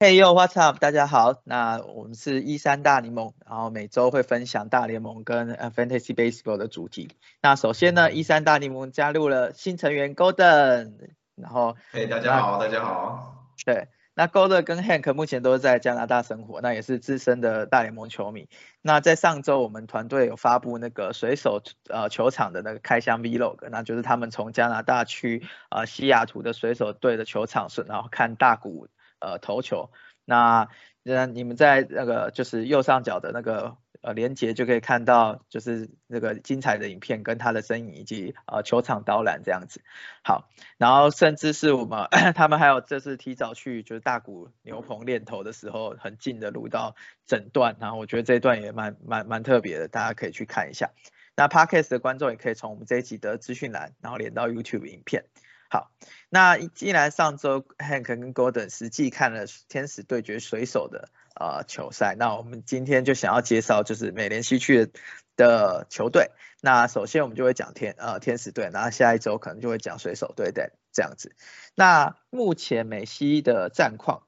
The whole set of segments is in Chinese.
Hey yo，what's up？大家好，那我们是一三大联盟，然后每周会分享大联盟跟呃 Fantasy Baseball 的主题。那首先呢，一三大联盟加入了新成员 Golden，然后嘿，大家好，大家好。对，那 Golden 跟 Hank 目前都是在加拿大生活，那也是资深的大联盟球迷。那在上周我们团队有发布那个水手呃球场的那个开箱 Vlog，那就是他们从加拿大去呃西雅图的水手队的球场是，然后看大谷。呃，投球，那那你们在那个就是右上角的那个呃连接就可以看到，就是那个精彩的影片跟他的身影以及呃球场导览这样子。好，然后甚至是我们 他们还有这次提早去就是大谷牛棚练投的时候，很近的录到整段，然后我觉得这一段也蛮蛮蛮特别的，大家可以去看一下。那 Podcast 的观众也可以从我们这一集的资讯栏，然后连到 YouTube 影片。好，那既然上周 Hank 跟 Golden 实际看了天使对决水手的呃球赛，那我们今天就想要介绍就是美联西区的球队。那首先我们就会讲天呃天使队，然后下一周可能就会讲水手队的这样子。那目前美西的战况，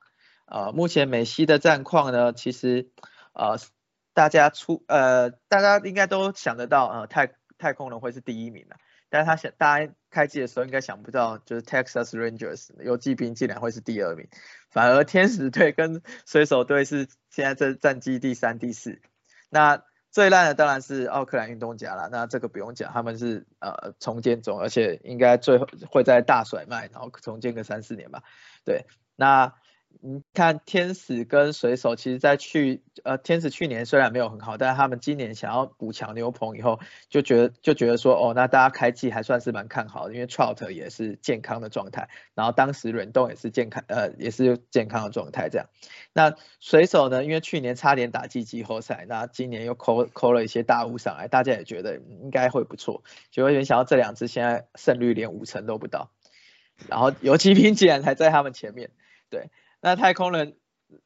呃，目前美西的战况呢，其实呃大家出呃大家应该都想得到呃太太空人会是第一名了。但是他想，大家开机的时候应该想不到，就是 Texas Rangers 游击兵竟然会是第二名，反而天使队跟水手队是现在这战绩第三、第四。那最烂的当然是奥克兰运动家了，那这个不用讲，他们是呃重建中，而且应该最后会在大甩卖，然后重建个三四年吧。对，那。你看天使跟水手，其实在去呃天使去年虽然没有很好，但是他们今年想要补强牛棚以后，就觉得就觉得说哦，那大家开季还算是蛮看好的，因为 Trout 也是健康的状态，然后当时冷冻也是健康呃也是健康的状态这样。那水手呢，因为去年差点打进季后赛，那今年又扣扣了一些大物上来，大家也觉得应该会不错，结果没想到这两支现在胜率连五成都不到，然后游骑兵竟然还在他们前面，对。那太空人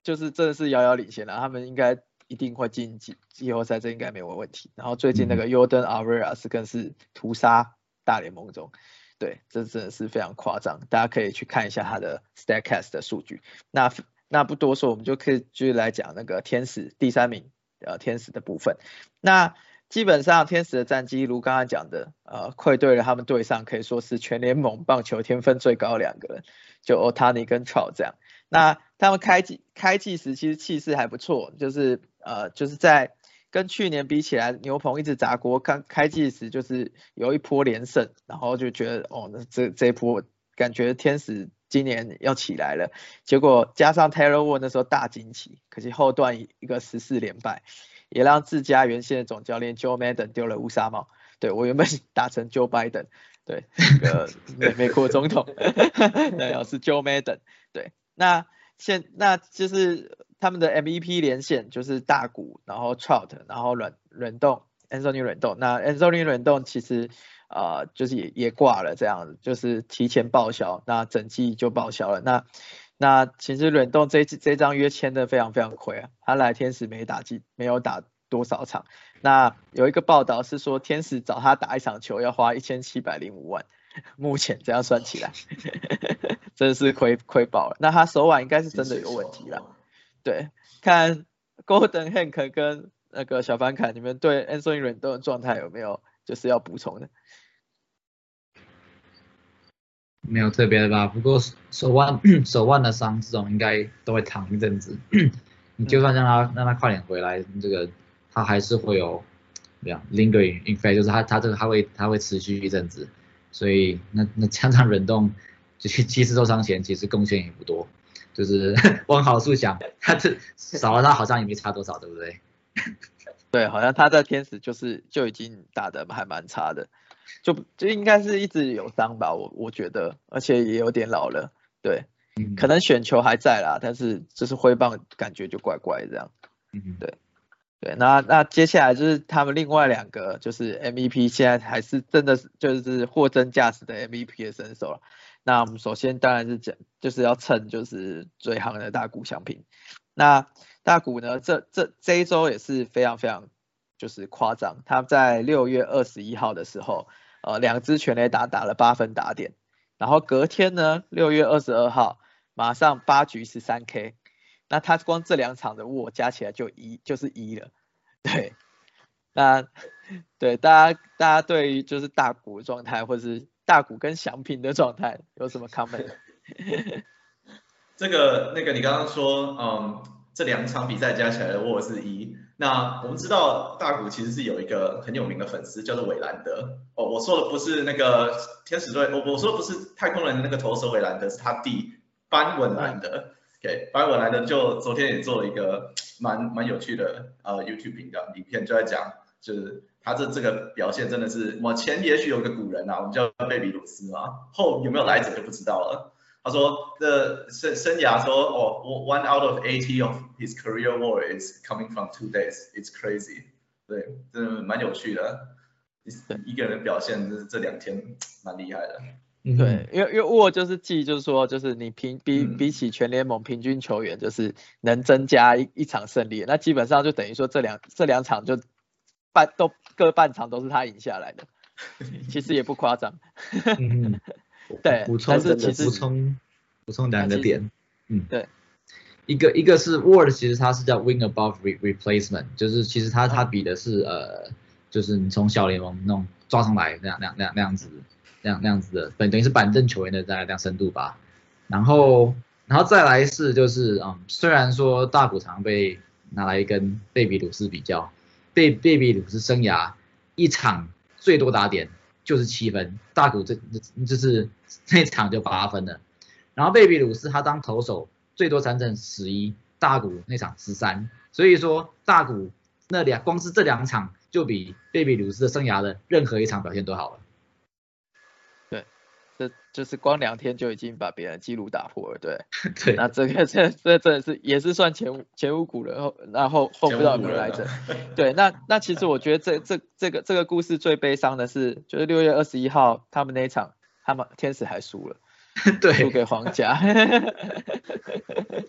就是真的是遥遥领先了，他们应该一定会进季季后赛，这应该没有问题。然后最近那个 Jordan a v e r a 是更是屠杀大联盟中，对，这真的是非常夸张，大家可以去看一下他的 Statcast 的数据。那那不多说，我们就可以继续来讲那个天使第三名呃天使的部分。那基本上天使的战绩如刚刚讲的，呃，愧对了他们队上可以说是全联盟棒球天分最高两个人，就 Otani 跟 Trout 这样。那他们开季开季时其实气势还不错，就是呃就是在跟去年比起来，牛棚一直砸锅，刚开季时就是有一波连胜，然后就觉得哦，那这这一波感觉天使今年要起来了。结果加上 Taylor Ward 那时候大惊奇，可惜后段一个十四连败，也让自家原先的总教练 Joe Madden 丢了乌纱帽。对我原本打成 Joe Biden，对那个美美国总统，那要是 Joe Madden，对。那现那就是他们的 MVP 连线就是大谷，然后 Trout，然后软软动 Anthony 软动，那 Anthony 软动其实呃就是也也挂了这样子，就是提前报销，那整季就报销了。那那其实软动这这张约签的非常非常亏啊，他来天使没打季没有打多少场，那有一个报道是说天使找他打一场球要花一千七百零五万。目前这样算起来，真是亏亏爆了。那他手腕应该是真的有问题了。对，看 Golden Hank 跟那个小凡凯，你们对 Anthony Rendon 的状态有没有就是要补充的？没有特别的吧，不过手腕 手腕的伤这种应该都会躺一阵子。你就算让他让他快点回来，这个他还是会有这样 lingering effect，就是他他这个他会他会持续一阵子。所以那那加上冷冻，就是七次受伤前其实贡献也不多，就是 往好处想，他这 少了他好像也没差多少，对不对？对，好像他在天使就是就已经打的还蛮差的，就就应该是一直有伤吧，我我觉得，而且也有点老了，对，可能选球还在啦，但是就是挥棒感觉就怪怪这样，嗯，对。对，那那接下来就是他们另外两个，就是 MVP，现在还是真的是就是货真价实的 MVP 的身手了。那我们首先当然是讲，就是要趁就是最行的大股相拼。那大股呢，这这这一周也是非常非常就是夸张，他在六月二十一号的时候，呃，两支全垒打打了八分打点，然后隔天呢，六月二十二号马上八局十三 K。那他光这两场的握加起来就一就是一了，对，那对大家大家对于就是大股的状态，或者是大股跟祥平的状态有什么 comment？这个那个你刚刚说，嗯，这两场比赛加起来的握是一。那我们知道大谷其实是有一个很有名的粉丝叫做韦兰德。哦，我说的不是那个天使队，我我说的不是太空人那个投手韦兰德，是他弟班文兰德。OK，班文兰德就昨天也做了一个蛮蛮有趣的呃 YouTube 频道影片，就在讲，就是他这这个表现真的是，我前也许有个古人啊，我们叫贝比鲁斯嘛，后有没有来者就不知道了。他说这生生涯说哦，one out of eighty of his career war is coming from two days. It's crazy. 对，真的蛮有趣的。一个人表现就是这两天蛮厉害的。对，因为因为 war 就是记，就是说就是你平比比起全联盟平均球员，就是能增加一一场胜利，那基本上就等于说这两这两场就半都各半场都是他赢下来的，其实也不夸张。对，补充补充补充两个点，嗯，对，一个一个是 Word，其实它是叫 Win Above Replacement，就是其实它它比的是呃，就是你从小联盟那种抓上来那样那样那样那样子那样那样子的，等等于是板凳球员的大概这样深度吧。然后然后再来是就是嗯，虽然说大谷常被拿来跟贝比鲁斯比较，贝贝比鲁斯生涯一场最多打点。就是七分，大谷这这就是 那场就八分了，然后贝比鲁斯他当投手最多三振十一，大谷那场十三，所以说大谷那两光是这两场就比贝比鲁斯的生涯的任何一场表现都好了。这就是光两天就已经把别人记录打破了，对。对。那这个这这真的是也是算前前无古人后，然后后不知道有没有来着。对，那那其实我觉得这这这个这个故事最悲伤的是，就是六月二十一号他们那一场，他们天使还输了。对，输给皇家。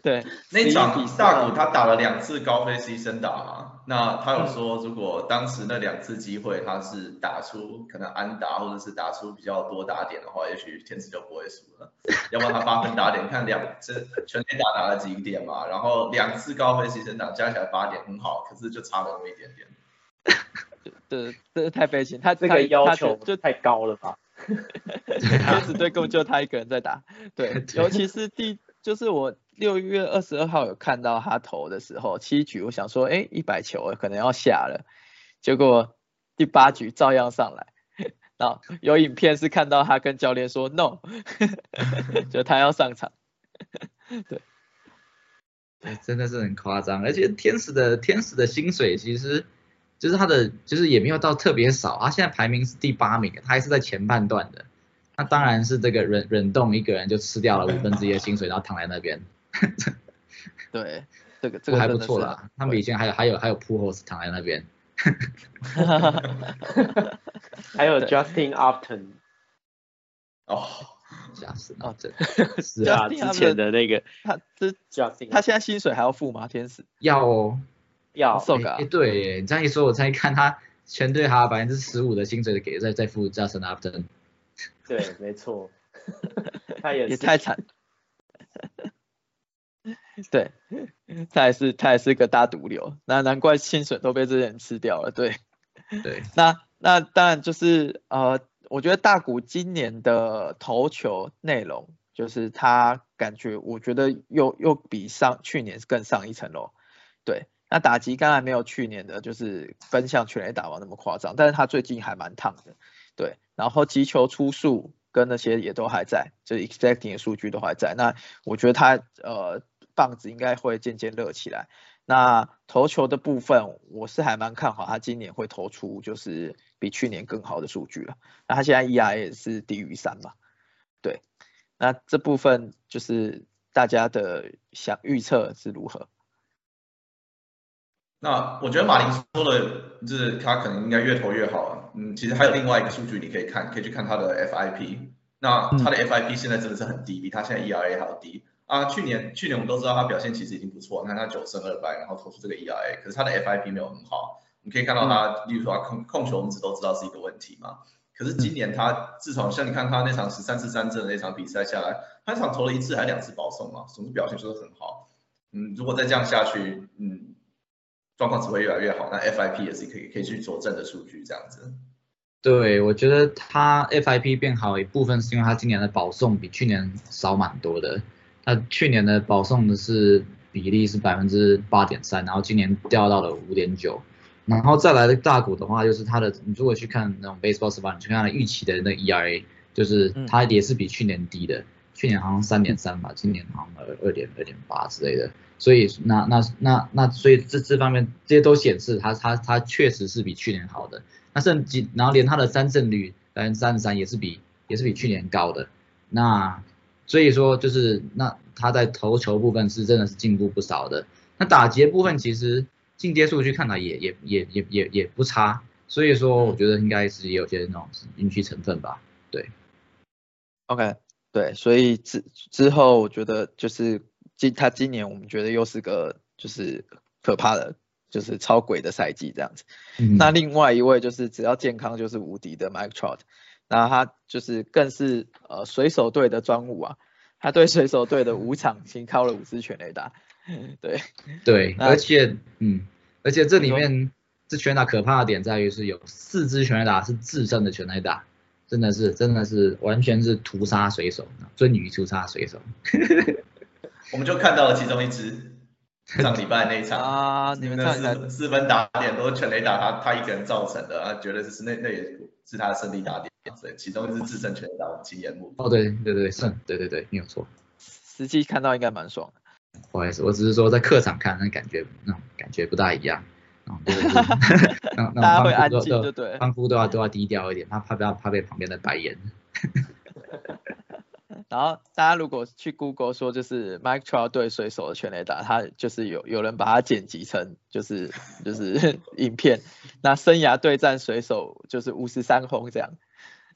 对，那场大谷他打了两次高飞 C 声打嘛，那他有说如果当时那两次机会他是打出可能安打或者是打出比较多打点的话，也许天使就不会输了。要不然他八分打点，看两次全天打打了几点嘛，然后两次高飞 C 声打加起来八点很好，可是就差了那么一点点。对，这太悲情，他这个要求就太高了吧。天使队根本就他一个人在打，对，尤其是第，就是我六月二十二号有看到他投的时候，七局我想说，哎，一百球可能要下了，结果第八局照样上来，然后有影片是看到他跟教练说 no，就他要上场，对，对，真的是很夸张，而且天使的天使的薪水其实。就是他的，就是也没有到特别少，他现在排名是第八名，他还是在前半段的，那当然是这个忍忍冻一个人就吃掉了五分之一的薪水，然后躺在那边。对，这个这个还不错啦，他们以前还有还有还有铺后是躺在那边。还有 Justin Upton。哦，吓死哦，这是啊，之前的那个他这 Justin，他现在薪水还要付吗？天使要哦。要受个，哎对，你这样一说，我才看他全队还有百分之十五的薪水给再再付 Justin Upton。对，没错，他也也太惨。对，他也是他也是个大毒瘤，那难怪薪水都被这些人吃掉了。对，对，那那当然就是呃，我觉得大谷今年的投球内容，就是他感觉我觉得又又比上去年更上一层楼。对。那打击当然没有去年的，就是奔向全垒打王那么夸张，但是他最近还蛮烫的，对，然后击球出数跟那些也都还在，就是 expecting 的数据都还在，那我觉得他呃棒子应该会渐渐热起来。那投球的部分，我是还蛮看好他今年会投出就是比去年更好的数据了。那他现在 ERA 是低于三嘛，对，那这部分就是大家的想预测是如何？那我觉得马林说的，就是他可能应该越投越好。嗯，其实还有另外一个数据你可以看，可以去看他的 FIP。那他的 FIP 现在真的是很低，比他现在 ERA 还要低。啊，去年去年我们都知道他表现其实已经不错，你看他九胜二败，然后投出这个 ERA，可是他的 FIP 没有很好。你可以看到他，例如说他控控球，我们只都知道是一个问题嘛。可是今年他自从像你看他那场十三次三振的那场比赛下来，他一场投了一次还是两次保送嘛，总之表现就是很好。嗯，如果再这样下去，嗯，状况只会越来越好。那 FIP 也是可以可以去佐证的数据，这样子。对，我觉得它 FIP 变好一部分是因为它今年的保送比去年少蛮多的。它去年的保送的是比例是百分之八点三，然后今年掉到了五点九。然后再来的大股的话，就是它的，你如果去看那种 baseball s p 你去看它的预期的那 ERA，就是它也是比去年低的，去年好像三点三吧，今年好像二二点二点八之类的。所以那那那那所以这这方面这些都显示他他他确实是比去年好的。那甚至然后连他的三胜率百分之三十三也是比也是比去年高的。那所以说就是那他在投球部分是真的是进步不少的。那打劫部分其实。进阶数据看来也也也也也也不差，所以说我觉得应该是有些那种运气成分吧，对。OK，对，所以之之后我觉得就是今他今年我们觉得又是个就是可怕的，就是超鬼的赛季这样子。那另外一位就是只要健康就是无敌的 Mike Trout，那他就是更是呃水手队的专武啊，他对水手队的五场新靠了五支全垒打。对对，而且嗯，而且这里面这全打可怕的点在于是有四支全打是自身的全垒打，真的是真的是完全是屠杀水手，鳟鱼屠杀水手。我们就看到了其中一支 上礼拜那一场啊，你们那四四分打点都是全垒打，他他一个人造成的啊，绝对是那那也是他的胜利打点，所以其中一支自身全垒打我们亲眼目哦，对对对胜，对对对，没有错，实际看到应该蛮爽的。不好意思，我只是说在客场看，那感觉那种感觉不大一样。大家会安静，就对，欢呼都要都要低调一点，怕怕不要怕被旁边的白眼。然后大家如果去 Google 说就是 Mike Trout 对水手的全垒打，他就是有有人把它剪辑成就是就是 影片，那生涯对战水手就是五十三轰这样，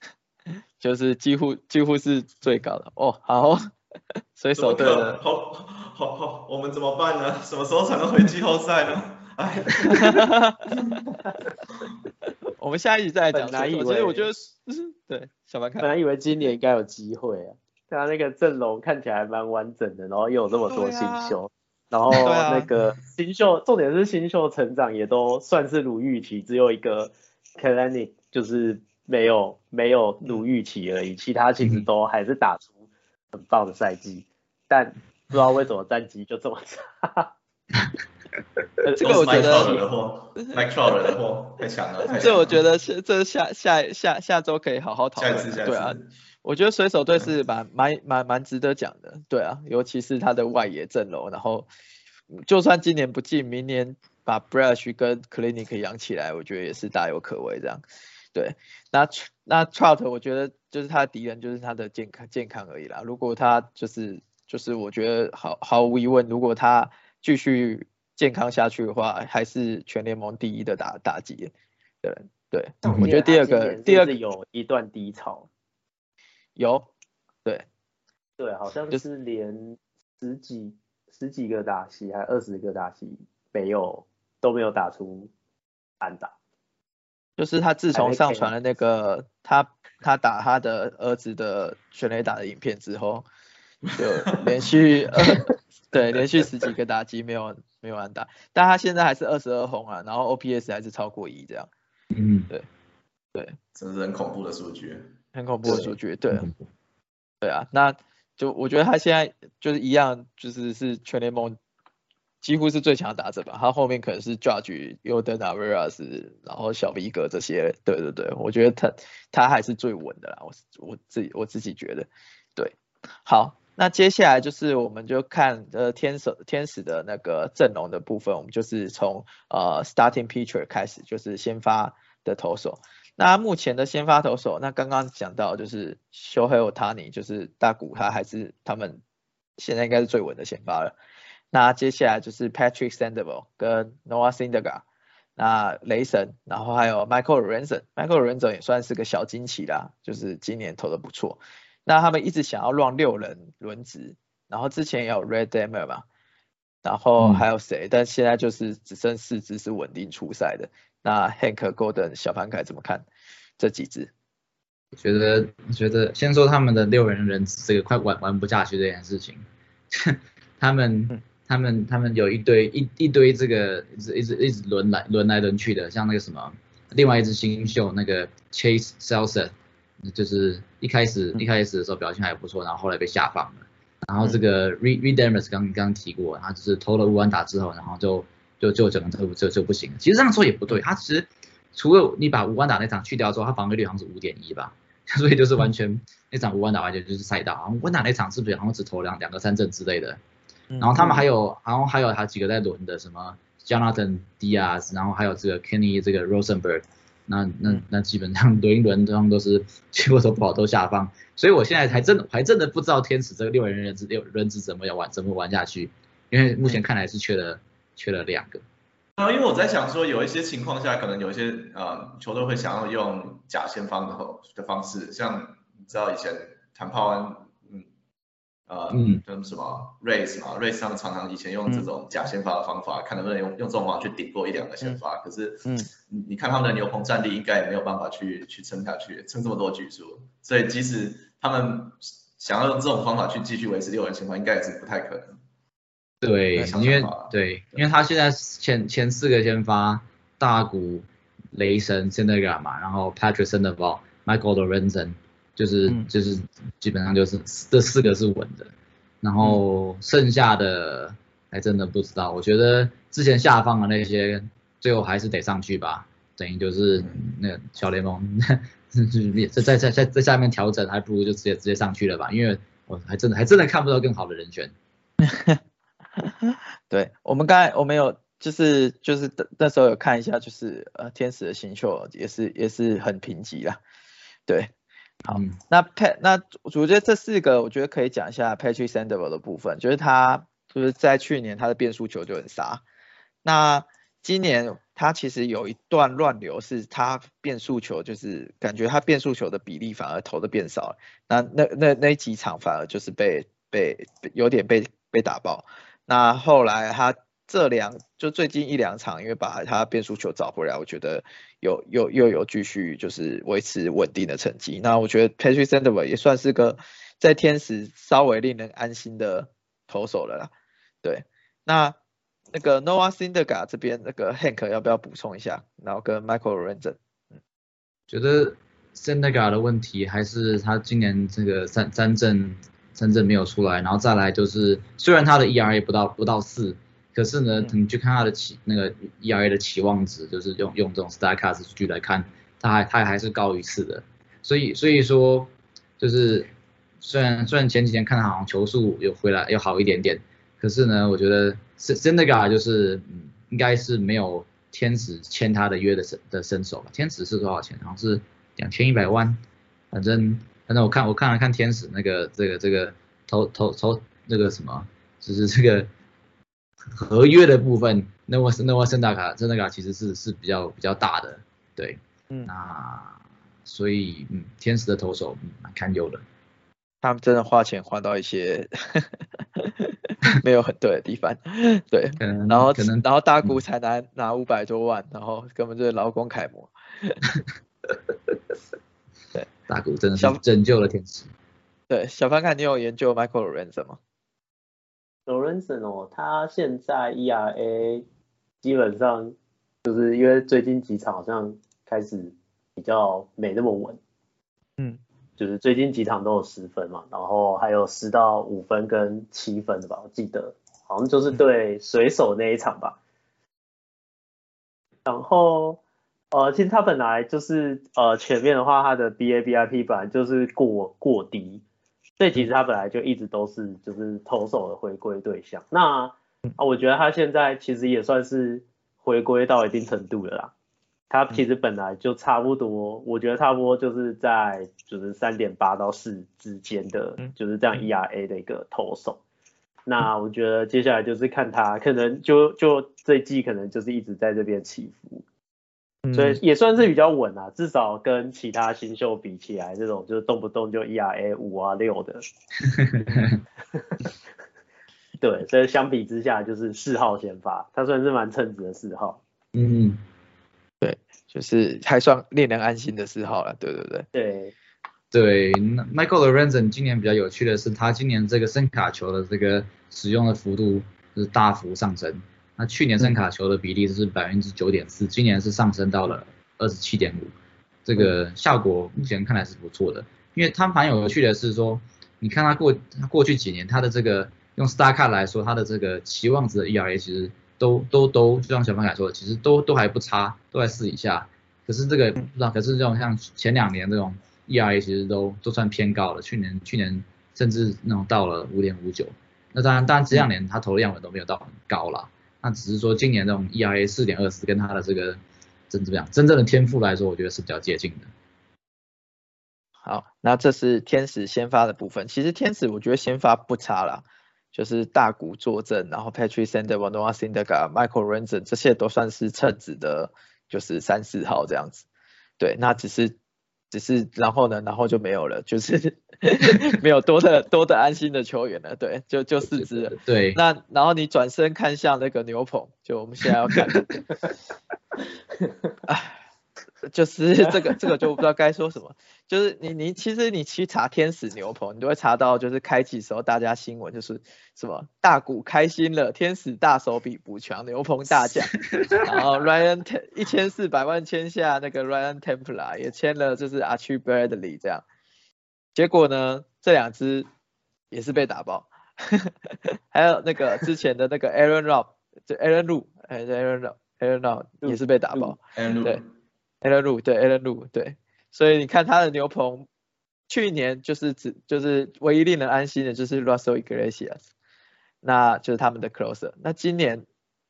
就是几乎几乎是最高的哦。好，水手队的。好好，我们怎么办呢？什么时候才能回季后赛呢？哎，我们下一集再讲。本来以为我觉得是对小白看，本来以为今年应该有机会啊，他那个阵容看起来蛮完整的，然后又有那么多新秀，然后那个新秀，重点是新秀成长也都算是如预期，只有一个 k a l a n i 就是没有没有如预期而已，其他其实都还是打出很棒的赛季，但。不知道为什么战绩就这么差。这个我觉得，Mike Trout 的货太强了。这我觉得是，这下下下下周可以好好讨论。对啊，我觉得水手队是蛮蛮蛮蛮值得讲的。对啊，尤其是他的外野阵容，然后就算今年不进，明年把 Brush 跟 Clinic 养起来，我觉得也是大有可为。这样，对，那那 Trout 我觉得就是他的敌人就是他的健康健康而已啦。如果他就是。就是我觉得毫毫无疑问，如果他继续健康下去的话，还是全联盟第一的打打击。对对，我觉得第二个第二个有一段低潮，有，对对，好像就是连十几十几个打戏，还二十个打戏没有都没有打出安打。就是他自从上传了那个他他打他的儿子的全垒打的影片之后。就连续 呃，对，连续十几个打击没有没有安打，但他现在还是二十二轰啊，然后 OPS 还是超过一这样。嗯，对，对，真是很恐怖的数据，很恐怖的数据，对，对啊，那就我觉得他现在就是一样，就是是全联盟几乎是最强的打者吧，他后面可能是 Judge、尤德纳、维拉斯，然后小 V 哥这些，对对对，我觉得他他还是最稳的啦，我我自己我自己觉得，对，好。那接下来就是我们就看呃天使天使的那个阵容的部分，我们就是从呃 starting pitcher 开始，就是先发的投手。那目前的先发投手，那刚刚讲到就是修黑 t 塔尼，就是大谷他还是他们现在应该是最稳的先发了。那接下来就是 Patrick Sandoval 跟 Noah Syndergaard，那雷神，然后还有 Michael Renzon，Michael Renzon 也算是个小惊奇啦，就是今年投的不错。那他们一直想要让六人轮值，然后之前也有 Red Demer 嘛，然后还有谁？但现在就是只剩四支是稳定出赛的。那 Hank Golden 小盘凯怎么看这几支？觉得觉得先说他们的六人人这个快玩玩不下去这件事情，他们他们他们有一堆一一堆这个一直一直一直轮来轮来轮去的，像那个什么，另外一支新秀那个 Chase s e l s e r 就是一开始一开始的时候表现还不错，然后后来被下放了。然后这个 Re Redeemers 刚刚提过，他就是投了五万打之后，然后就就就整个就就就不行。其实这样说也不对，他其实除了你把无关打那场去掉之后，他防御率好像是五点一吧，所以就是完全那场无关打完全就是赛道。无关打那场是不是好像只投两两个三振之类的？然后他们还有，然后还有他几个在轮的，什么 Jonathan Diaz，然后还有这个 Kenny 这个 Rosenberg，那那那基本上轮一轮他们都是结果都不好都下放，所以我现在还真的还真的不知道天使这个六人轮子六人子怎么要玩怎么玩下去，因为目前看来是缺了缺了两个。啊，因为我在想说有一些情况下可能有一些呃球队会想要用假先方的的方式，像你知道以前谭炮安。呃，嗯，跟什么 race 嘛，race 他们常常以前用这种假先发的方法，看能不能用用这种方法去顶过一两个先发。可是，嗯，你你看他们的牛棚战力应该也没有办法去去撑下去，撑这么多局数。所以即使他们想要用这种方法去继续维持六人先发，应该也是不太可能。对，因为对，因为他现在前前四个先发，大谷、雷神、s e n d e g a 嘛，然后 Patrick Sandoval，Michael Lorenzen。就是就是基本上就是这四个是稳的，然后剩下的还真的不知道。我觉得之前下放的那些，最后还是得上去吧。等于就是那小联盟，在在在在在下面调整，还不如就直接直接上去了吧。因为我还真的还真的看不到更好的人选。对我们刚才我们有就是就是那时候有看一下，就是呃天使的星秀也是也是很贫瘠啦，对。好，那 Pat 那我觉得这四个我觉得可以讲一下 Patrick Sandoval 的部分，就是他就是在去年他的变速球就很杀，那今年他其实有一段乱流，是他变速球就是感觉他变速球的比例反而投的变少了，那那那那几场反而就是被被有点被被打爆，那后来他。这两就最近一两场，因为把他变速球找回来，我觉得有又又有继续就是维持稳定的成绩。那我觉得 Patrick Sandoval 也算是个在天使稍微令人安心的投手了啦。对，那那个 Noah s i n d e g a 这边那个 Hank 要不要补充一下？然后跟 Michael r e n z e n 嗯，觉得 s i n d e g a 的问题还是他今年这个三三阵三阵没有出来，然后再来就是虽然他的 ERA 不到不到四。可是呢，你去看他的期那个 ERA 的期望值，就是用用这种 Starcast 数据来看，他还他还是高于四的。所以所以说，就是虽然虽然前几天看他好像球速有回来又好一点点，可是呢，我觉得 s e n e g a 就是嗯应该是没有天使签他的约的身的身手吧？天使是多少钱？好像是两千一百万。反正反正我看我看了看天使那个这个这个投投投那个什么，就是这个。合约的部分，那我那我圣达卡圣达卡其实是是比较比较大的，对，嗯，那所以嗯，天使的投手蛮堪忧的，他们真的花钱花到一些 没有很对的地方，对，然后可能然后大股才拿拿五百多万，然后根本就是劳工楷模，对，大股真的是拯救了天使，对，小凡看你有研究 Michael Lorenzen 吗？Lorenzen 哦，他现在 ERA 基本上就是因为最近几场好像开始比较没那么稳，嗯，就是最近几场都有十分嘛，然后还有十到五分跟七分的吧，我记得好像就是对水手那一场吧。然后呃，其实他本来就是呃前面的话，他的 BABIP 本来就是过过低。所以其实他本来就一直都是就是投手的回归对象。那啊，我觉得他现在其实也算是回归到一定程度了啦。他其实本来就差不多，我觉得差不多就是在就是三点八到四之间的，就是这样 ERA 的一个投手。那我觉得接下来就是看他可能就就这季可能就是一直在这边起伏。所以也算是比较稳啊，至少跟其他新秀比起来，这种就是动不动就 ERA 五啊六的，对，所以相比之下就是四号先发，他算是蛮称职的四号。嗯，对，就是还算令人安心的四号了，对对对。对，对，Michael Lorenzen 今年比较有趣的是，他今年这个声卡球的这个使用的幅度。就是大幅上升。那去年圣卡球的比例是百分之九点四，今年是上升到了二十七点五，这个效果目前看来是不错的。因为它蛮有趣的是说，你看它过它过去几年它的这个用 Star Card 来说，它的这个期望值的 ERA 其实都都都，就像小方凯说的，其实都都还不差，都在四以下。可是这个不知道，可是这种像前两年这种 ERA 其实都都算偏高了，去年去年甚至那种到了五点五九。那当然当然这两年它投的样本都没有到很高了。那只是说今年这种 ERA 四点二四跟他的这个真怎么样，真正的天赋来说，我觉得是比较接近的。好，那这是天使先发的部分。其实天使我觉得先发不差啦，就是大谷坐镇，然后 Patrick Sander、w a n d o a s i n d e g a Michael Renzen 这些都算是称职的，就是三四号这样子。对，那只是。只是然后呢，然后就没有了，就是 没有多的多的安心的球员了，对，就就四支了。对，那然后你转身看向那个牛棚，就我们现在要看，唉。就是 这个，这个就不知道该说什么。就是你，你其实你去查天使牛棚，你都会查到，就是开季时候大家新闻就是什么大股开心了，天使大手笔补强牛棚大将，然后 Ryan 一千四百万签下那个 Ryan Templar，也签了就是 Archie Bradley 这样。结果呢，这两只也是被打爆，还有那个之前的那个 Aaron Rob，就 Aaron Lu，哎，Aaron Rob，Aaron Rob 也是被打爆，对。A l a n Lu 对 a l a n Lu 对，所以你看他的牛棚，去年就是只就是唯一令人安心的就是 Russell Iglesias，那就是他们的 closer，那今年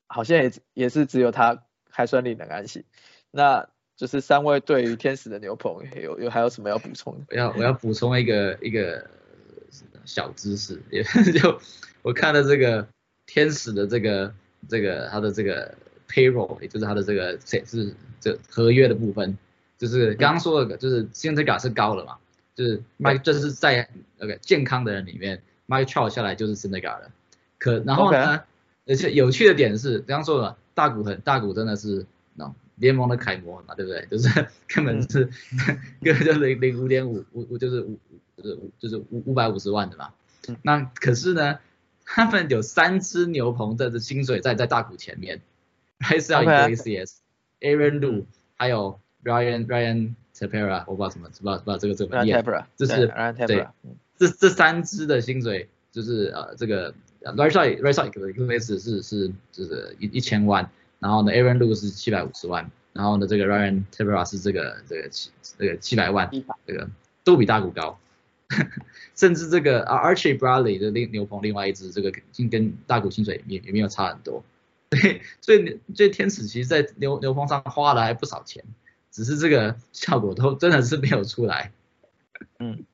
好像也也是只有他还算令人安心，那就是三位对于天使的牛棚有有还有什么要补充的？我要我要补充一个一个小知识，也就我看了这个天使的这个这个他的这个。Payroll 也就是它的这个谁是这合约的部分，就是刚刚说的，就是现在感是高了嘛，就是 Mike 这是在 OK 健康的人里面，Mike Trout 下来就是 s n i c a 了，可然后呢，而且有趣的点是，刚刚说了大股很大股真的是，no 联盟的楷模嘛，对不对？就是根本是 根本就是零零五点五五五就是五就是五就是五五百五十万的嘛，那可是呢，他们有三只牛棚的薪水在在大股前面。还是要一个 ACS，Aaron Lu，还有 Ryan Ryan Tapera，我不知道什么，不知道不知道这个这个念，这是对，这这三支的薪水就是呃这个 Ryan Ryan 的 US 是是就是一一千万，然后呢 Aaron Lu 是七百五十万，然后呢这个 Ryan Tapera 是这个这个七这个七百万，这个都比大股高，甚至这个 Archie Bradley 的另牛棚另外一支这个跟大股薪水也也没有差很多。对，所以所以天使其实，在牛牛棚上花了还不少钱，只是这个效果都真的是没有出来。嗯。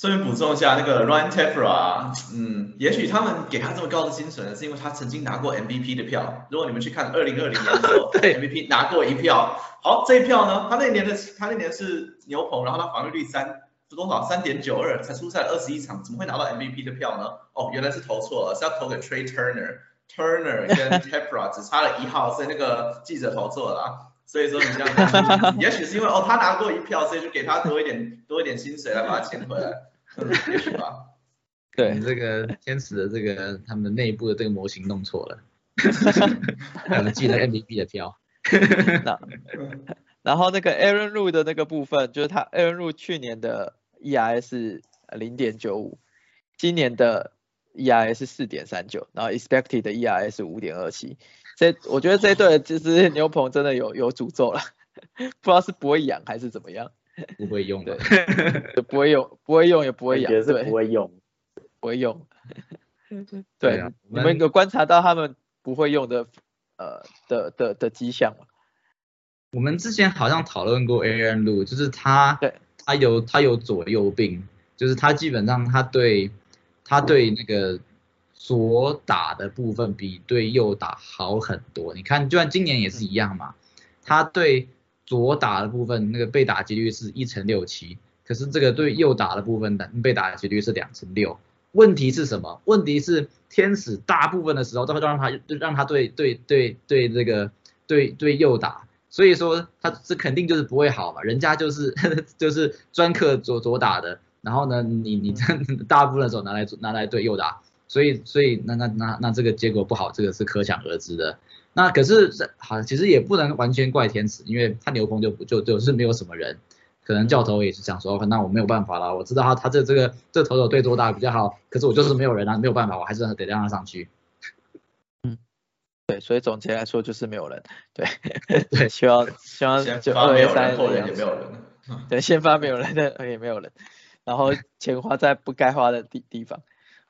顺便补充一下，那个 Ryan Tefra，嗯，也许他们给他这么高的薪水呢，是因为他曾经拿过 MVP 的票。如果你们去看二零二零年的时候，MVP 拿过一票。好，这一票呢，他那年的他那年是牛棚，然后他防御率三。是多少？三点九二，才出赛二十一场，怎么会拿到 MVP 的票呢？哦，原来是投错了，是要投给 Trey Turner，Turner 跟 Tepra 只差了一号，所以那个记者投错了。所以说你这样，也许是因为哦他拿过一票，所以就给他多一点 多一点薪水来把他签回来，也许吧。对，这个天使的这个他们的内部的这个模型弄错了，可能记了 MVP 的票。然后那个 Aaron Lu 的那个部分，就是他 Aaron Lu 去年的 ERA 是零点九五，今年的 ERA 是四点三九，然后 expected 的 ERA 是五点二七。这我觉得这对就是牛棚真的有有诅咒了，不知道是不会养还是怎么样。不会用的，不会用，不会用也不会养，也是不会用，不会用。对，你们有观察到他们不会用的呃的的的迹象吗？我们之前好像讨论过 Aaron Lu，就是他，他有他有左右病，就是他基本上他对他对那个左打的部分比对右打好很多。你看，就算今年也是一样嘛，他对左打的部分那个被打几率是一乘六七，可是这个对右打的部分的被打几率是两乘六。问题是什么？问题是天使大部分的时候都会让他让他对对对对这个对对右打。所以说他这肯定就是不会好嘛，人家就是 就是专克左左打的，然后呢，你你大部分的时候拿来拿来对右打，所以所以那那那那这个结果不好，这个是可想而知的。那可是这好，其实也不能完全怪天使，因为他牛棚就不就就是没有什么人，可能教头也是想说，那我没有办法了，我知道他他这这个这头手对多大比较好，可是我就是没有人啊，没有办法，我还是得让他上去。嗯，对，所以总结来说就是没有人，对对，希望 希望就二月三后人也没有人，对，先发没有人的也没有人，然后钱花在不该花的地地方，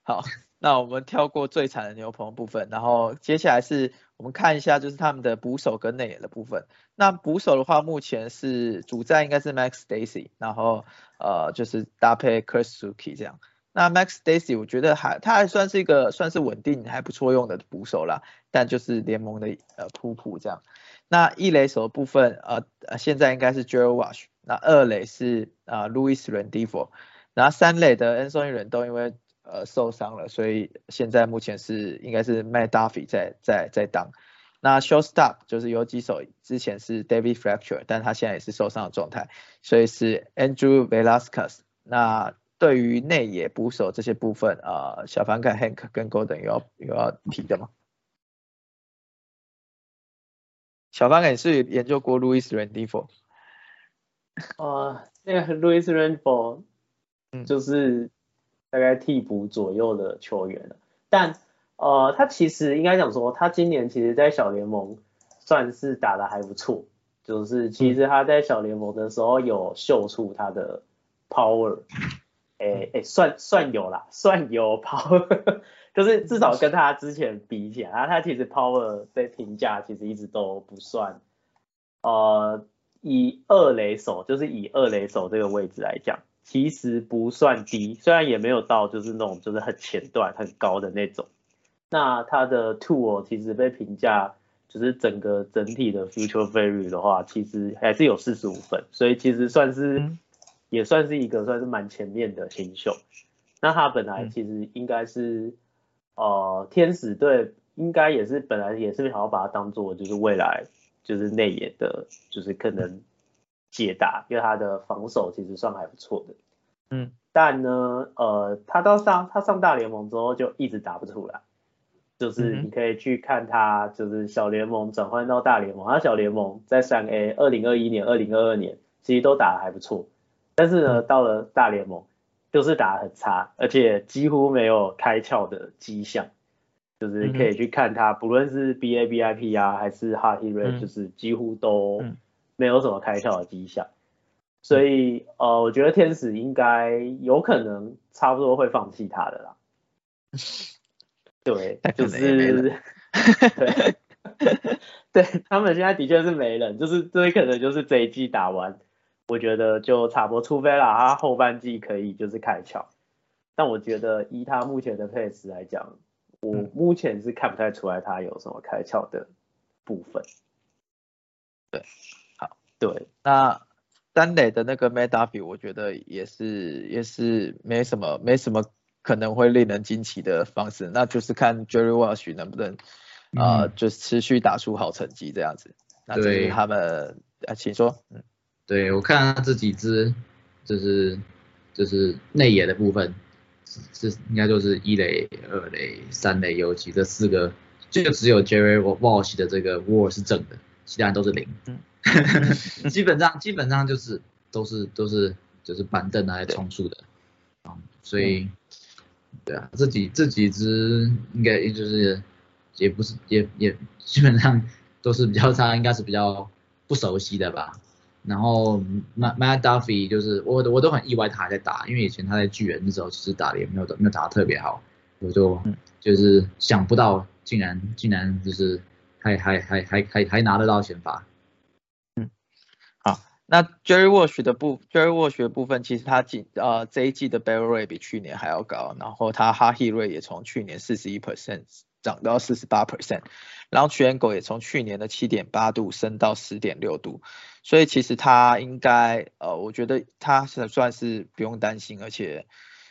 好。那我们跳过最惨的牛棚部分，然后接下来是我们看一下就是他们的捕手跟内野的部分。那捕手的话，目前是主战应该是 Max Stacy，然后呃就是搭配 Chris Suki 这样。那 Max Daisy 我觉得还他还算是一个算是稳定还不错用的捕手啦，但就是联盟的呃普普这样。那一垒手部分呃呃现在应该是 Joel Wash，那二垒是啊 Louis Rendifo，然后三垒的 Anthony 人都因为呃，受伤了，所以现在目前是应该是 Matt Duffy 在在在当。那 Showstop 就是有几手之前是 David Fracture，但他现在也是受伤的状态，所以是 Andrew Velasquez。那对于内野捕手这些部分，呃，小凡跟 Hank 跟 Golden 有要有要提的吗？小凡你是研究过 Louis Rendifo？啊，那个 Louis Rendifo，嗯，就是。大概替补左右的球员了，但呃，他其实应该讲说，他今年其实在小联盟算是打的还不错，就是其实他在小联盟的时候有秀出他的 power，哎哎，算算有啦，算有 power，就是至少跟他之前比起来，他他其实 power 被评价其实一直都不算，呃，以二雷手，就是以二雷手这个位置来讲。其实不算低，虽然也没有到就是那种就是很前段很高的那种。那他的 two 其实被评价就是整个整体的 future value 的话，其实还是有四十五分，所以其实算是也算是一个算是蛮前面的新秀。那他本来其实应该是呃天使队应该也是本来也是想要把他当做就是未来就是内野的，就是可能。解答，因为他的防守其实算还不错的，嗯，但呢，呃，他到上他上大联盟之后就一直打不出来，就是你可以去看他，就是小联盟转换到大联盟，他小联盟在三 A，二零二一年、二零二二年其实都打的还不错，但是呢，到了大联盟就是打的很差，而且几乎没有开窍的迹象，就是可以去看他，不论是 BABIP 啊，还是 Hard Hit Rate，就是几乎都。没有什么开窍的迹象，所以呃，我觉得天使应该有可能差不多会放弃他的啦。对，就是 对，对他们现在的确是没人，就是这可能就是这一季打完，我觉得就差不多，除非啦他后半季可以就是开窍，但我觉得以他目前的配置来讲，我目前是看不太出来他有什么开窍的部分。对。好对，那单垒的那个 m a d a f i 我觉得也是也是没什么没什么可能会令人惊奇的方式，那就是看 Jerry Walsh 能不能啊，就是持续打出好成绩这样子。那这是他们啊，请说。嗯，对我看这几支就是就是内野的部分是应该就是一垒、二垒、三垒游击这四个，就只有 Jerry Walsh 的这个 Wall 是正的，其他人都是零。嗯。基本上基本上就是都是都是就是板凳拿来充数的啊，所以对啊，这几这几只应该就是也不是也也基本上都是比较差，应该是比较不熟悉的吧。然后 Matt Matt Duffy 就是我我都很意外他还在打，因为以前他在巨人的时候其实打的也没有没有打的特别好，我就就是想不到竟然竟然就是还还还还还还拿得到先发。那 Jerry Walsh 的部 Jerry Walsh 的部分，其实他今呃这一季的 Barrel Rate 比去年还要高，然后他 Rate 也从去年四十一 percent 涨到四十八 percent，然后全狗也从去年的七点八度升到十点六度，所以其实他应该呃我觉得他是算是不用担心，而且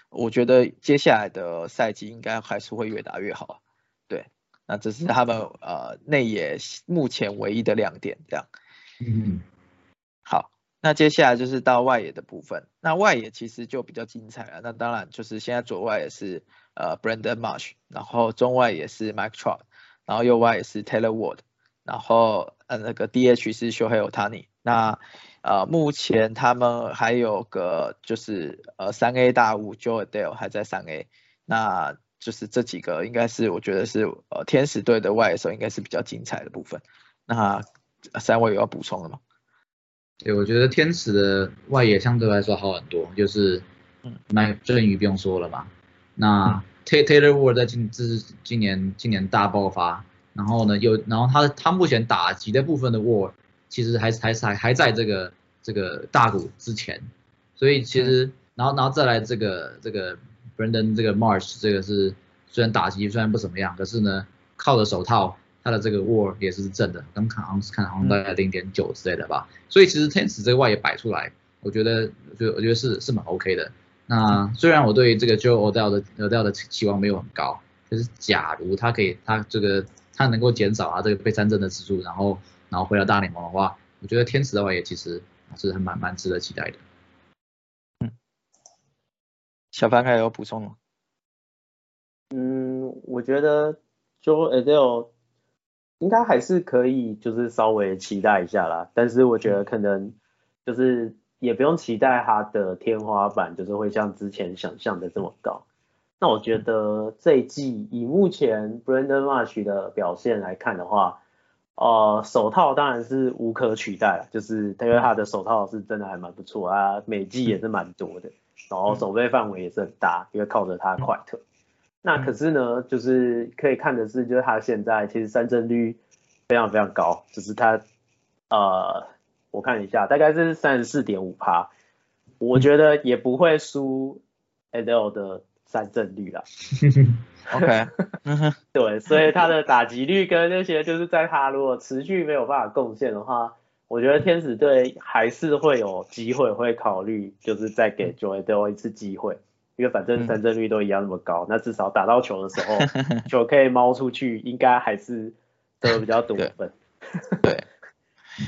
我觉得接下来的赛季应该还是会越打越好，对，那这是他们呃内野目前唯一的亮点，这样，嗯。好，那接下来就是到外野的部分，那外野其实就比较精彩了。那当然就是现在左外也是呃 Brandon Marsh，然后中外也是 Mike Trout，然后右外也是 Taylor Ward，然后呃那个 DH 是 Shohei Ohtani。那呃目前他们还有个就是呃三 A 大物 Joe Adele 还在三 A，那就是这几个应该是我觉得是呃天使队的外手应该是比较精彩的部分。那三位有要补充的吗？对，我觉得天使的外野相对来说好很多，就是那振宇不用说了嘛。那 Taylor Ward 在今这是今年今年大爆发，然后呢又然后他他目前打击的部分的 Ward 其实还还还还在这个这个大股之前，所以其实然后然后再来这个这个 Brandon 这个 Marsh 这个是虽然打击虽然不怎么样，可是呢靠着手套。他的这个 WAR 也是正的，刚看好像是看好像大概零点九之类的吧，所以其实天使这个外也摆出来，我觉得，我觉得我觉得是是蛮 OK 的。那虽然我对这个 Joe Odell 的 Odell 的期望没有很高，可是假如他可以他这个他能够减少啊这个被三振的次数，然后然后回到大联盟的话，我觉得天使的话也其实是很蛮蛮值得期待的。嗯，小凡还有补充吗？嗯，我觉得 Joe Odell。应该还是可以，就是稍微期待一下啦。但是我觉得可能就是也不用期待它的天花板，就是会像之前想象的这么高。那我觉得这一季以目前 Brandon Marsh 的表现来看的话，呃，手套当然是无可取代了，就是因为他的手套是真的还蛮不错啊，美技也是蛮多的，然后守备范围也是很大，因为靠着他快特。那可是呢，就是可以看的是，就是他现在其实三振率非常非常高，就是他呃，我看一下，大概是三十四点五趴，我觉得也不会输 Adele 的三振率啦。OK，对，所以他的打击率跟那些，就是在他如果持续没有办法贡献的话，我觉得天使队还是会有机会会考虑，就是再给 Joe Adele 一次机会。因为反正三振率都一样那么高，那至少打到球的时候，球可以猫出去，应该还是得比较多分。对，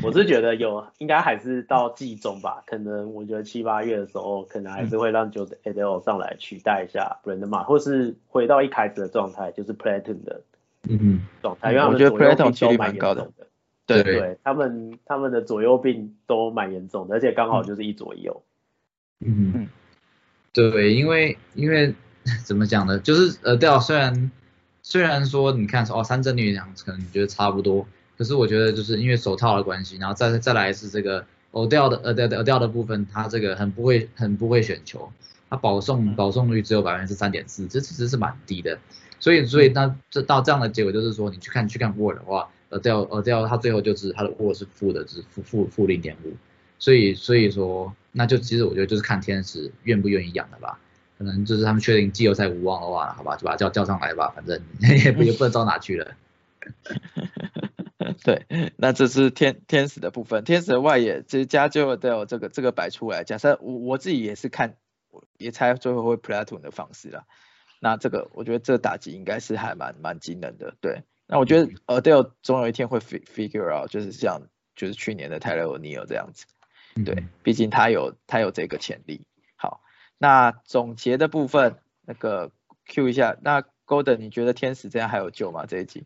我是觉得有，应该还是到季中吧，可能我觉得七八月的时候，可能还是会让 Joe Adele 上来取代一下 Brandon m a 或是回到一开始的状态，就是 Platon 的嗯状态。因为我觉得 Platon 几率蛮高的。对对，他们他们的左右病都蛮严重的，而且刚好就是一左一右。嗯嗯。对，因为因为 怎么讲呢？就是呃，对啊，虽然虽然说你看哦，三振率两可能你觉得差不多，可是我觉得就是因为手套的关系，然后再再来是这个哦掉的呃掉掉掉的部分，他这个很不会很不会选球，他保送保送率只有百分之三点四，这其实是蛮低的。所以所以那这到这样的结果就是说，你去看去看 WAR 的话，呃掉呃掉他最后就是他的 WAR 是负的，是负负负零点五。所以所以说，那就其实我觉得就是看天使愿不愿意养的吧。可能就是他们确定季后赛无望的话，好吧，就把他叫叫上来吧，反正也不也不能到哪去了。对，那这是天天使的部分，天使的外野其实加就都有这个这个摆出来。假设我我自己也是看，也猜最后会 Platon 的方式啦。那这个我觉得这打击应该是还蛮蛮惊人的。对，那我觉得 Adele 总有一天会 figure out，就是像就是去年的 Tyler O'Neill 这样子。对，毕竟他有他有这个潜力。好，那总结的部分，那个 Q 一下，那 Golden 你觉得天使这样还有救吗？这一集？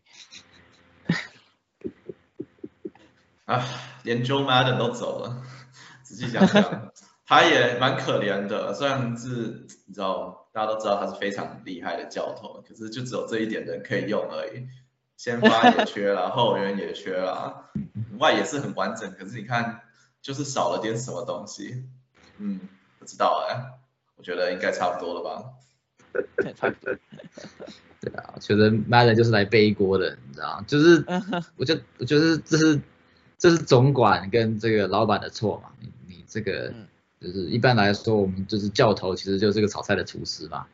啊，连 Joe Madden 都走了，仔细想想，他也蛮可怜的。虽然是你知道，大家都知道他是非常厉害的教头，可是就只有这一点人可以用而已。先发也缺了，后援也缺了，外也是很完整，可是你看。就是少了点什么东西，嗯，不知道哎，我觉得应该差不多了吧。差不多。对啊，我觉得 Madden 就是来背锅的，你知道就是，我就我觉得这是这是总管跟这个老板的错嘛，你你这个就是一般来说我们就是教头，其实就是个炒菜的厨师嘛，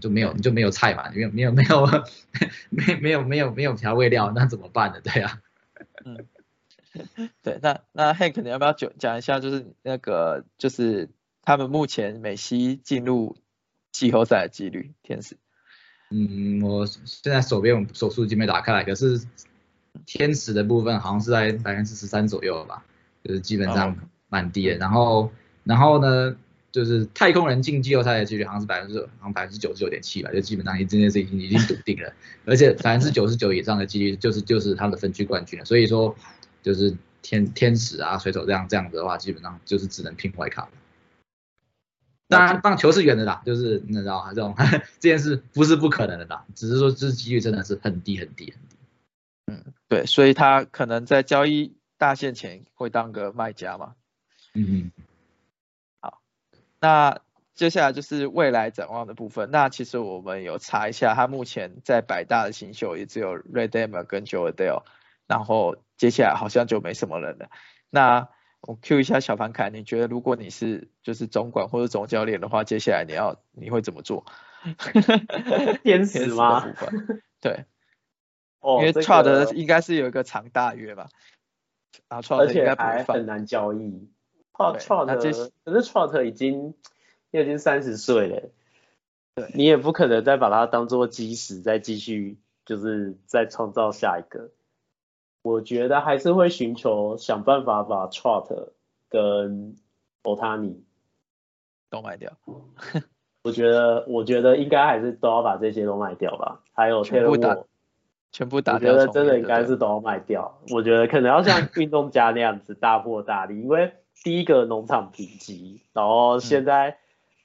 就没有你就没有菜嘛，没有没有没有 没没有没有没有调味料，那怎么办呢？对啊。嗯。对，那那 Hank，你要不要讲讲一下，就是那个就是他们目前美西进入季后赛的几率？天使？嗯，我现在手边手数已经没打开来，可是天使的部分好像是在百分之十三左右吧，就是基本上蛮低的。然后然后呢，就是太空人进季后赛的几率好像是百分之好像百分之九十九点七吧，就基本上这件事已经已经笃定了，而且百分之九十九以上的几率就是就是他的分区冠军了。所以说就是天天使啊水手这样这样子的话，基本上就是只能拼外卡了。当然，棒球是圆的啦，就是你知道这种 这件事不是不可能的啦，只是说这几率真的是很低很低很低。嗯，对，所以他可能在交易大限前会当个卖家嘛。嗯嗯。好，那接下来就是未来展望的部分。那其实我们有查一下，他目前在百大的新秀也只有 Redem 跟 Joe Adele，然后接下来好像就没什么人了。那我 Q 一下小凡凯，你觉得如果你是就是总管或者总教练的话，接下来你要你会怎么做？天使吗？对，哦，因为 Trot 应该是有一个长大约吧，啊，Trot 应该还很难交易。Trot 可是 Trot 已经已经三十岁了，对你也不可能再把它当做基石，再继续就是再创造下一个。我觉得还是会寻求想办法把 Trot 跟 Otani 都卖掉。我觉得，我觉得应该还是都要把这些都卖掉吧。还有 Taylor，全部打掉。我觉得真的应该是都要卖掉。我觉得可能要像运动家那样子大破大立，因为第一个农场评级，然后现在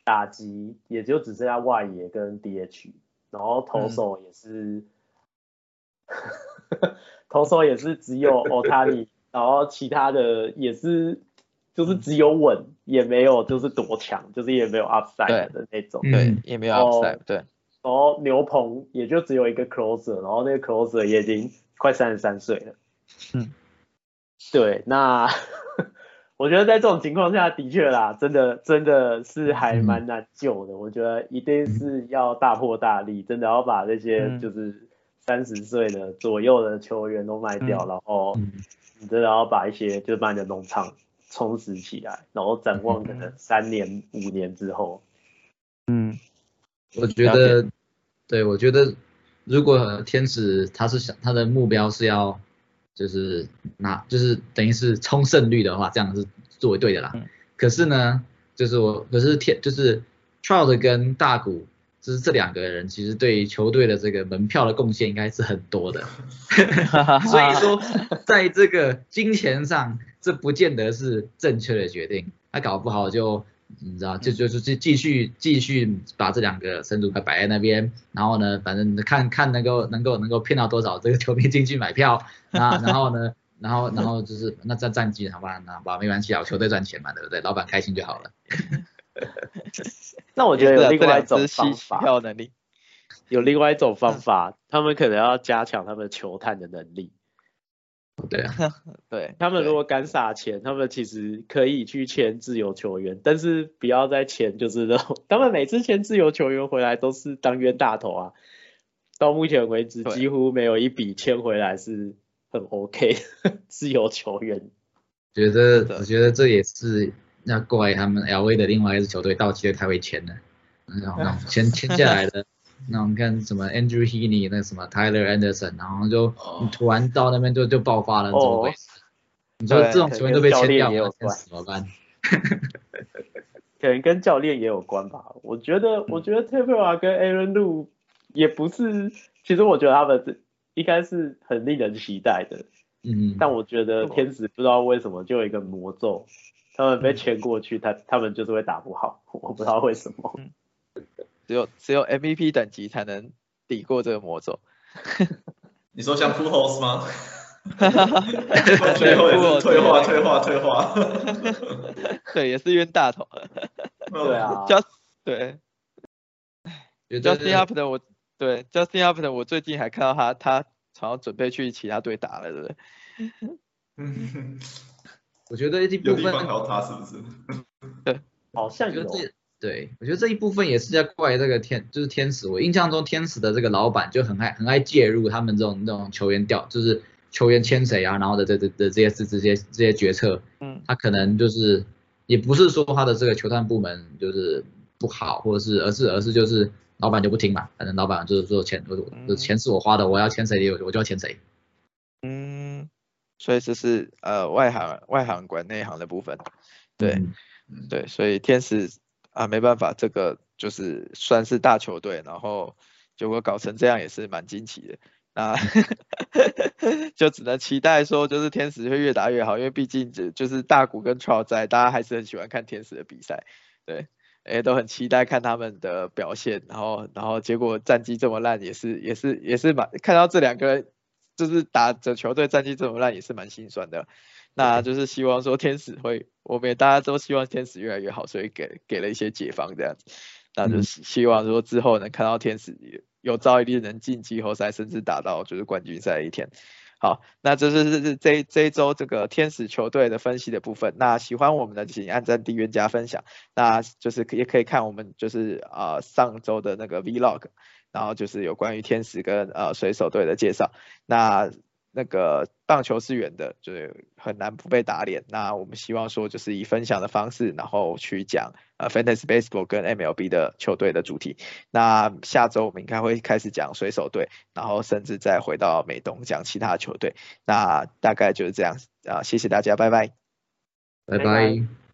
打击也就只剩下外野跟 DH，然后投手也是。投手也是只有 Otani，然后其他的也是就是只有稳，也没有就是多强，就是也没有 upside 的那种，对，也没有 upside，对。然后牛棚也就只有一个 closer，然后那个 closer 也已经快三十三岁了。嗯，对，那 我觉得在这种情况下的确啦，真的真的是还蛮难救的。我觉得一定是要大破大立，真的要把这些就是。三十岁的左右的球员都卖掉，然后你真的要把一些就是把你的农场充实起来，然后展望可能三年五年之后。嗯，我觉得，对我觉得如果天使他是想他的目标是要就是拿就是等于是冲胜率的话，这样是作为对的啦。可是呢，就是我可是天就是 Trout 跟大谷。就是这两个人其实对球队的这个门票的贡献应该是很多的，所以说在这个金钱上，这不见得是正确的决定。他搞不好就你知道，就就是继继续继续把这两个神主牌摆在那边，然后呢，反正看看能够能够能够骗到多少这个球迷进去买票，那然后呢，然后然后就是那战战绩好吧，那吧没关系啊，球队赚钱嘛，对不对？老板开心就好了。那我觉得有另外一种方法，票能力，有另外一种方法，他们可能要加强他们球探的能力。对啊，对他们如果敢撒钱，他们其实可以去签自由球员，但是不要再签，就是那种他们每次签自由球员回来都是当冤大头啊。到目前为止，几乎没有一笔签回来是很 OK 自由球员。觉得，我觉得这也是。要怪他们 LV 的另外一支球队道奇队太会签了，然后那 种签签下来的，那我们看什么 Andrew Heaney 那什么 Tyler Anderson，然后就你突然到那边就就爆发了，怎么回事？你说这种球员都被签掉了，怎么办？可能跟教练也有关吧。我觉得，我觉得 t a p e r 跟 Aaron Lu 也不是，其实我觉得他们应该是很令人期待的。嗯，但我觉得天使不知道为什么就有一个魔咒。他们被签过去，他他们就是会打不好，我不知道为什么。只有只有 MVP 等级才能抵过这个魔咒。你说像 Full House 吗？最后也是退化退化退化。对，也是冤大头。对啊。Just 对。Justin Upton 我对 Justin Upton 我最近还看到他他好像准备去其他队打了，对不对？我觉得一部分他是不是？对，好像有。对，我觉得这一部分也是在怪这个天，就是天使。我印象中天使的这个老板就很爱很爱介入他们这种那种球员调，就是球员签谁啊，然后的这这的这些这这些这些决策。嗯。他可能就是也不是说他的这个球探部门就是不好，或者是而是而是就是老板就不听嘛，反正老板就是说钱，就钱是我花的，我要签谁我我就要签谁。嗯。所以这是呃外行外行管内行的部分，对对，所以天使啊没办法，这个就是算是大球队，然后结果搞成这样也是蛮惊奇的，那 就只能期待说就是天使会越打越好，因为毕竟就就是大谷跟 Trot 在，大家还是很喜欢看天使的比赛，对，哎都很期待看他们的表现，然后然后结果战绩这么烂，也是也是也是蛮看到这两个。就是打着球队战绩这么烂也是蛮心酸的，那就是希望说天使会，我们也大家都希望天使越来越好，所以给给了一些解放这样子，那就是希望说之后能看到天使有朝一日能进季后赛，甚至打到就是冠军赛一天。好，那这是是这这一周这个天使球队的分析的部分。那喜欢我们的请按赞、订阅、加分享。那就是也可以看我们就是啊上周的那个 Vlog。然后就是有关于天使跟呃水手队的介绍，那那个棒球是圆的，就是很难不被打脸。那我们希望说就是以分享的方式，然后去讲呃 Fantasy Baseball 跟 MLB 的球队的主题。那下周我们应该会开始讲水手队，然后甚至再回到美东讲其他球队。那大概就是这样啊，谢谢大家，拜拜，拜拜。